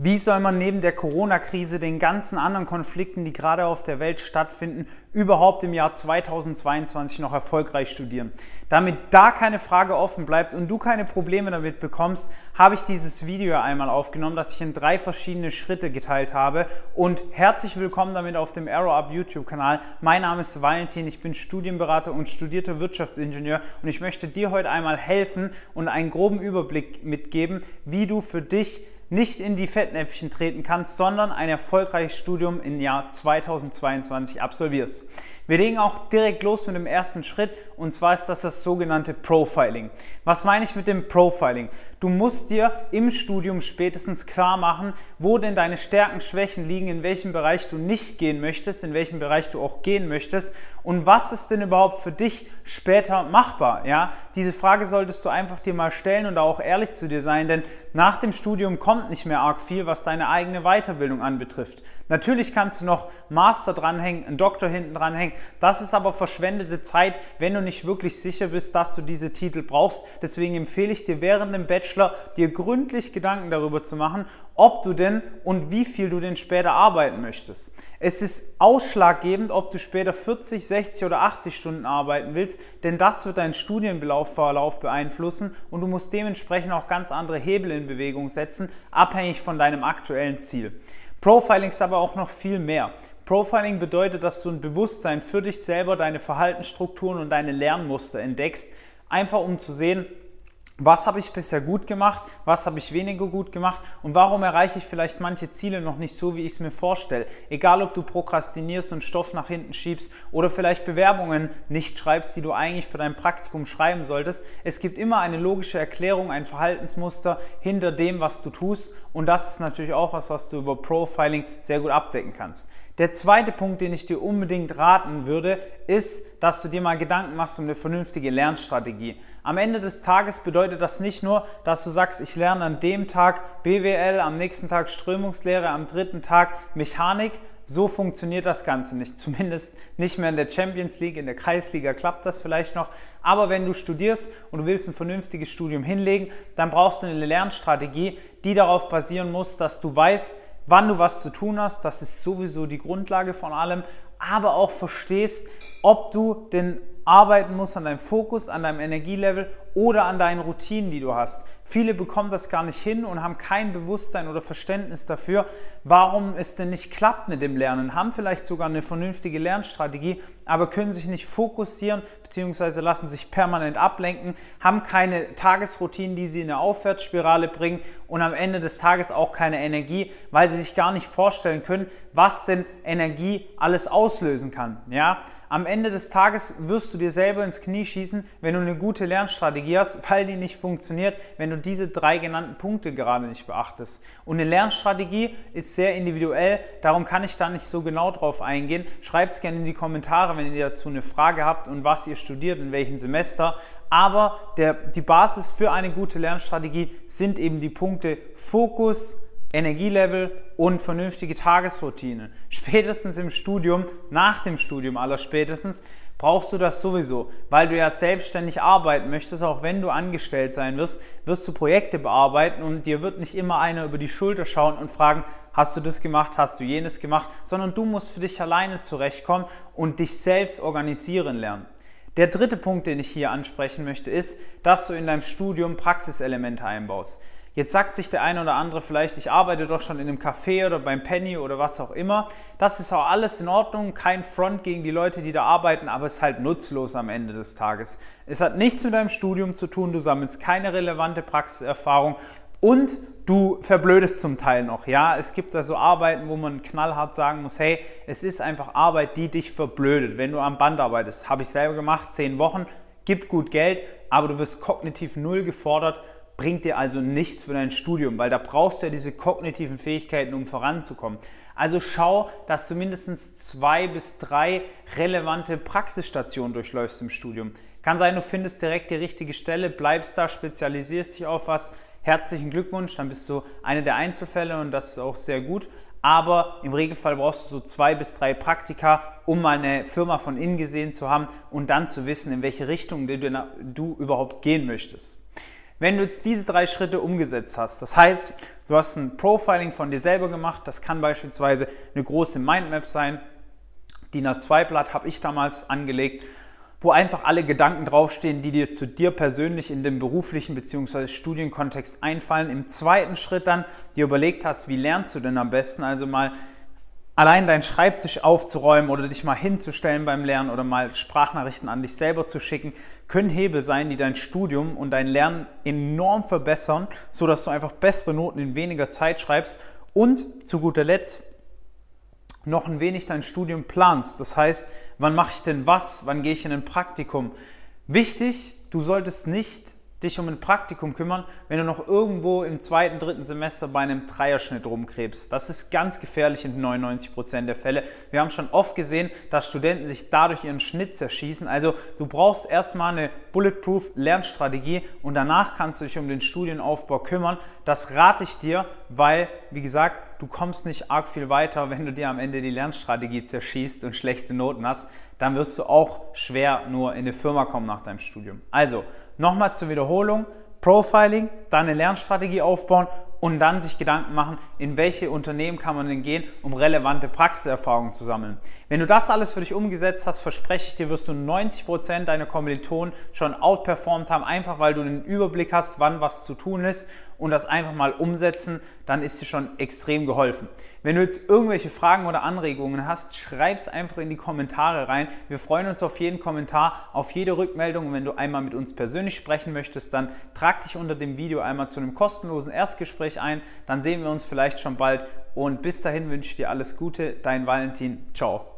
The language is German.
Wie soll man neben der Corona-Krise, den ganzen anderen Konflikten, die gerade auf der Welt stattfinden, überhaupt im Jahr 2022 noch erfolgreich studieren? Damit da keine Frage offen bleibt und du keine Probleme damit bekommst, habe ich dieses Video einmal aufgenommen, das ich in drei verschiedene Schritte geteilt habe. Und herzlich willkommen damit auf dem Arrow Up YouTube-Kanal. Mein Name ist Valentin, ich bin Studienberater und studierter Wirtschaftsingenieur und ich möchte dir heute einmal helfen und einen groben Überblick mitgeben, wie du für dich nicht in die Fettnäpfchen treten kannst, sondern ein erfolgreiches Studium im Jahr 2022 absolvierst. Wir legen auch direkt los mit dem ersten Schritt und zwar ist das das sogenannte Profiling. Was meine ich mit dem Profiling? Du musst dir im Studium spätestens klar machen, wo denn deine Stärken, Schwächen liegen, in welchem Bereich du nicht gehen möchtest, in welchem Bereich du auch gehen möchtest und was ist denn überhaupt für dich später machbar? Ja, diese Frage solltest du einfach dir mal stellen und auch ehrlich zu dir sein, denn nach dem Studium kommt nicht mehr arg viel, was deine eigene Weiterbildung anbetrifft. Natürlich kannst du noch Master dranhängen, einen Doktor hinten dranhängen. Das ist aber verschwendete Zeit, wenn du nicht wirklich sicher bist, dass du diese Titel brauchst. Deswegen empfehle ich dir während dem Bachelor, dir gründlich Gedanken darüber zu machen, ob du denn und wie viel du denn später arbeiten möchtest. Es ist ausschlaggebend, ob du später 40, 60 oder 80 Stunden arbeiten willst, denn das wird deinen Studienverlauf beeinflussen und du musst dementsprechend auch ganz andere Hebel in Bewegung setzen, abhängig von deinem aktuellen Ziel. Profiling ist aber auch noch viel mehr. Profiling bedeutet, dass du ein Bewusstsein für dich selber, deine Verhaltensstrukturen und deine Lernmuster entdeckst, einfach um zu sehen, was habe ich bisher gut gemacht, was habe ich weniger gut gemacht und warum erreiche ich vielleicht manche Ziele noch nicht so, wie ich es mir vorstelle. Egal, ob du prokrastinierst und Stoff nach hinten schiebst oder vielleicht Bewerbungen nicht schreibst, die du eigentlich für dein Praktikum schreiben solltest. Es gibt immer eine logische Erklärung, ein Verhaltensmuster hinter dem, was du tust und das ist natürlich auch was, was du über Profiling sehr gut abdecken kannst. Der zweite Punkt, den ich dir unbedingt raten würde, ist, dass du dir mal Gedanken machst um eine vernünftige Lernstrategie. Am Ende des Tages bedeutet das nicht nur, dass du sagst, ich lerne an dem Tag BWL, am nächsten Tag Strömungslehre, am dritten Tag Mechanik. So funktioniert das Ganze nicht. Zumindest nicht mehr in der Champions League, in der Kreisliga klappt das vielleicht noch. Aber wenn du studierst und du willst ein vernünftiges Studium hinlegen, dann brauchst du eine Lernstrategie, die darauf basieren muss, dass du weißt, wann du was zu tun hast. Das ist sowieso die Grundlage von allem. Aber auch verstehst, ob du denn arbeiten musst an deinem Fokus, an deinem Energielevel oder an deinen Routinen, die du hast. Viele bekommen das gar nicht hin und haben kein Bewusstsein oder Verständnis dafür, warum es denn nicht klappt mit dem Lernen, haben vielleicht sogar eine vernünftige Lernstrategie, aber können sich nicht fokussieren bzw. lassen sich permanent ablenken, haben keine Tagesroutinen, die sie in eine Aufwärtsspirale bringen und am Ende des Tages auch keine Energie, weil sie sich gar nicht vorstellen können, was denn Energie alles auslösen kann. Ja? Am Ende des Tages wirst du dir selber ins Knie schießen, wenn du eine gute Lernstrategie hast, weil die nicht funktioniert, wenn du diese drei genannten Punkte gerade nicht beachtest. Und eine Lernstrategie ist sehr individuell, darum kann ich da nicht so genau drauf eingehen. Schreibt es gerne in die Kommentare, wenn ihr dazu eine Frage habt und was ihr studiert, in welchem Semester. Aber der, die Basis für eine gute Lernstrategie sind eben die Punkte Fokus, Energielevel und vernünftige Tagesroutine. Spätestens im Studium, nach dem Studium aller spätestens, brauchst du das sowieso, weil du ja selbstständig arbeiten möchtest, auch wenn du angestellt sein wirst, wirst du Projekte bearbeiten und dir wird nicht immer einer über die Schulter schauen und fragen, hast du das gemacht, hast du jenes gemacht, sondern du musst für dich alleine zurechtkommen und dich selbst organisieren lernen. Der dritte Punkt, den ich hier ansprechen möchte, ist, dass du in deinem Studium Praxiselemente einbaust. Jetzt sagt sich der eine oder andere vielleicht, ich arbeite doch schon in einem Café oder beim Penny oder was auch immer. Das ist auch alles in Ordnung, kein Front gegen die Leute, die da arbeiten, aber es ist halt nutzlos am Ende des Tages. Es hat nichts mit deinem Studium zu tun, du sammelst keine relevante Praxiserfahrung und du verblödest zum Teil noch. Ja, es gibt da so Arbeiten, wo man knallhart sagen muss, hey, es ist einfach Arbeit, die dich verblödet. Wenn du am Band arbeitest, habe ich selber gemacht, zehn Wochen, gibt gut Geld, aber du wirst kognitiv null gefordert bringt dir also nichts für dein Studium, weil da brauchst du ja diese kognitiven Fähigkeiten, um voranzukommen. Also schau, dass du mindestens zwei bis drei relevante Praxisstationen durchläufst im Studium. Kann sein, du findest direkt die richtige Stelle, bleibst da, spezialisierst dich auf was. Herzlichen Glückwunsch, dann bist du eine der Einzelfälle und das ist auch sehr gut. Aber im Regelfall brauchst du so zwei bis drei Praktika, um mal eine Firma von innen gesehen zu haben und dann zu wissen, in welche Richtung du, du überhaupt gehen möchtest. Wenn du jetzt diese drei Schritte umgesetzt hast, das heißt, du hast ein Profiling von dir selber gemacht, das kann beispielsweise eine große Mindmap sein, DIN A2-Blatt habe ich damals angelegt, wo einfach alle Gedanken draufstehen, die dir zu dir persönlich in dem beruflichen bzw. Studienkontext einfallen. Im zweiten Schritt dann dir überlegt hast, wie lernst du denn am besten? Also mal allein deinen Schreibtisch aufzuräumen oder dich mal hinzustellen beim Lernen oder mal Sprachnachrichten an dich selber zu schicken, können Hebel sein, die dein Studium und dein Lernen enorm verbessern, sodass du einfach bessere Noten in weniger Zeit schreibst und zu guter Letzt noch ein wenig dein Studium planst. Das heißt, wann mache ich denn was? Wann gehe ich in ein Praktikum? Wichtig, du solltest nicht dich um ein Praktikum kümmern, wenn du noch irgendwo im zweiten, dritten Semester bei einem Dreierschnitt rumkrebst. Das ist ganz gefährlich in 99 Prozent der Fälle. Wir haben schon oft gesehen, dass Studenten sich dadurch ihren Schnitt zerschießen. Also du brauchst erstmal eine Bulletproof Lernstrategie und danach kannst du dich um den Studienaufbau kümmern. Das rate ich dir, weil, wie gesagt, du kommst nicht arg viel weiter, wenn du dir am Ende die Lernstrategie zerschießt und schlechte Noten hast. Dann wirst du auch schwer nur in eine Firma kommen nach deinem Studium. Also, Nochmal zur Wiederholung. Profiling, dann eine Lernstrategie aufbauen und dann sich Gedanken machen, in welche Unternehmen kann man denn gehen, um relevante Praxiserfahrungen zu sammeln. Wenn du das alles für dich umgesetzt hast, verspreche ich dir, wirst du 90% deiner Kommilitonen schon outperformed haben, einfach weil du einen Überblick hast, wann was zu tun ist und das einfach mal umsetzen, dann ist dir schon extrem geholfen. Wenn du jetzt irgendwelche Fragen oder Anregungen hast, schreib es einfach in die Kommentare rein. Wir freuen uns auf jeden Kommentar, auf jede Rückmeldung. Und wenn du einmal mit uns persönlich sprechen möchtest, dann trag dich unter dem Video einmal zu einem kostenlosen Erstgespräch ein. Dann sehen wir uns vielleicht schon bald. Und bis dahin wünsche ich dir alles Gute. Dein Valentin. Ciao.